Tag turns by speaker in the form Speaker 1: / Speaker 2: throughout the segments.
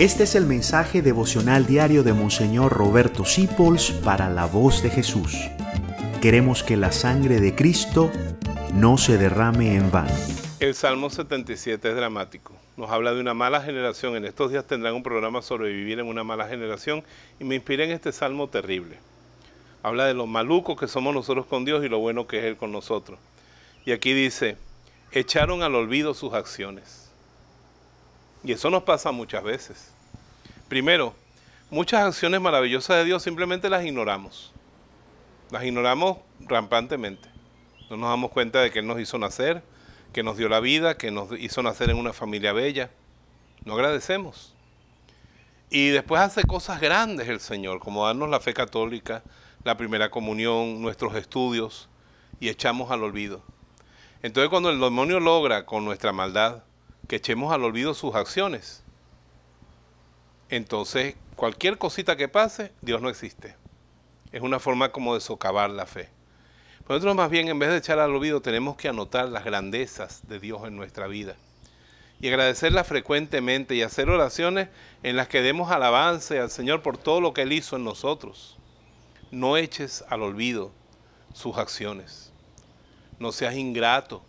Speaker 1: Este es el mensaje devocional diario de Monseñor Roberto Sipols para la voz de Jesús. Queremos que la sangre de Cristo no se derrame en vano.
Speaker 2: El Salmo 77 es dramático. Nos habla de una mala generación. En estos días tendrán un programa sobre vivir en una mala generación y me inspiré en este salmo terrible. Habla de lo malucos que somos nosotros con Dios y lo bueno que es Él con nosotros. Y aquí dice, echaron al olvido sus acciones. Y eso nos pasa muchas veces. Primero, muchas acciones maravillosas de Dios simplemente las ignoramos. Las ignoramos rampantemente. No nos damos cuenta de que Él nos hizo nacer, que nos dio la vida, que nos hizo nacer en una familia bella. No agradecemos. Y después hace cosas grandes el Señor, como darnos la fe católica, la primera comunión, nuestros estudios, y echamos al olvido. Entonces cuando el demonio logra con nuestra maldad que echemos al olvido sus acciones. Entonces, cualquier cosita que pase, Dios no existe. Es una forma como de socavar la fe. Nosotros más bien, en vez de echar al olvido, tenemos que anotar las grandezas de Dios en nuestra vida y agradecerla frecuentemente y hacer oraciones en las que demos alabanza al Señor por todo lo que Él hizo en nosotros. No eches al olvido sus acciones. No seas ingrato,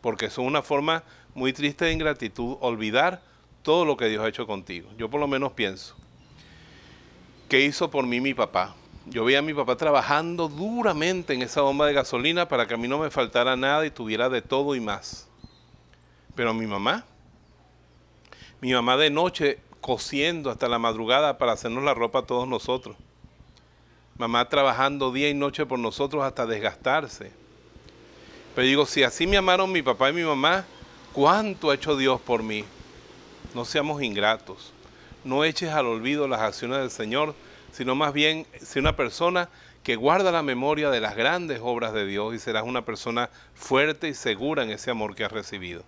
Speaker 2: porque es una forma muy triste de ingratitud olvidar todo lo que Dios ha hecho contigo. Yo por lo menos pienso, ¿qué hizo por mí mi papá? Yo veía a mi papá trabajando duramente en esa bomba de gasolina para que a mí no me faltara nada y tuviera de todo y más. Pero mi mamá, mi mamá de noche cosiendo hasta la madrugada para hacernos la ropa a todos nosotros. Mamá trabajando día y noche por nosotros hasta desgastarse. Pero digo, si así me amaron mi papá y mi mamá, ¿Cuánto ha hecho Dios por mí? No seamos ingratos. No eches al olvido las acciones del Señor, sino más bien sé una persona que guarda la memoria de las grandes obras de Dios y serás una persona fuerte y segura en ese amor que has recibido.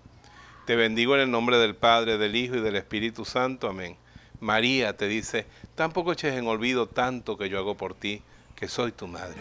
Speaker 2: Te bendigo en el nombre del Padre, del Hijo y del Espíritu Santo. Amén. María te dice, tampoco eches en olvido tanto que yo hago por ti, que soy tu madre.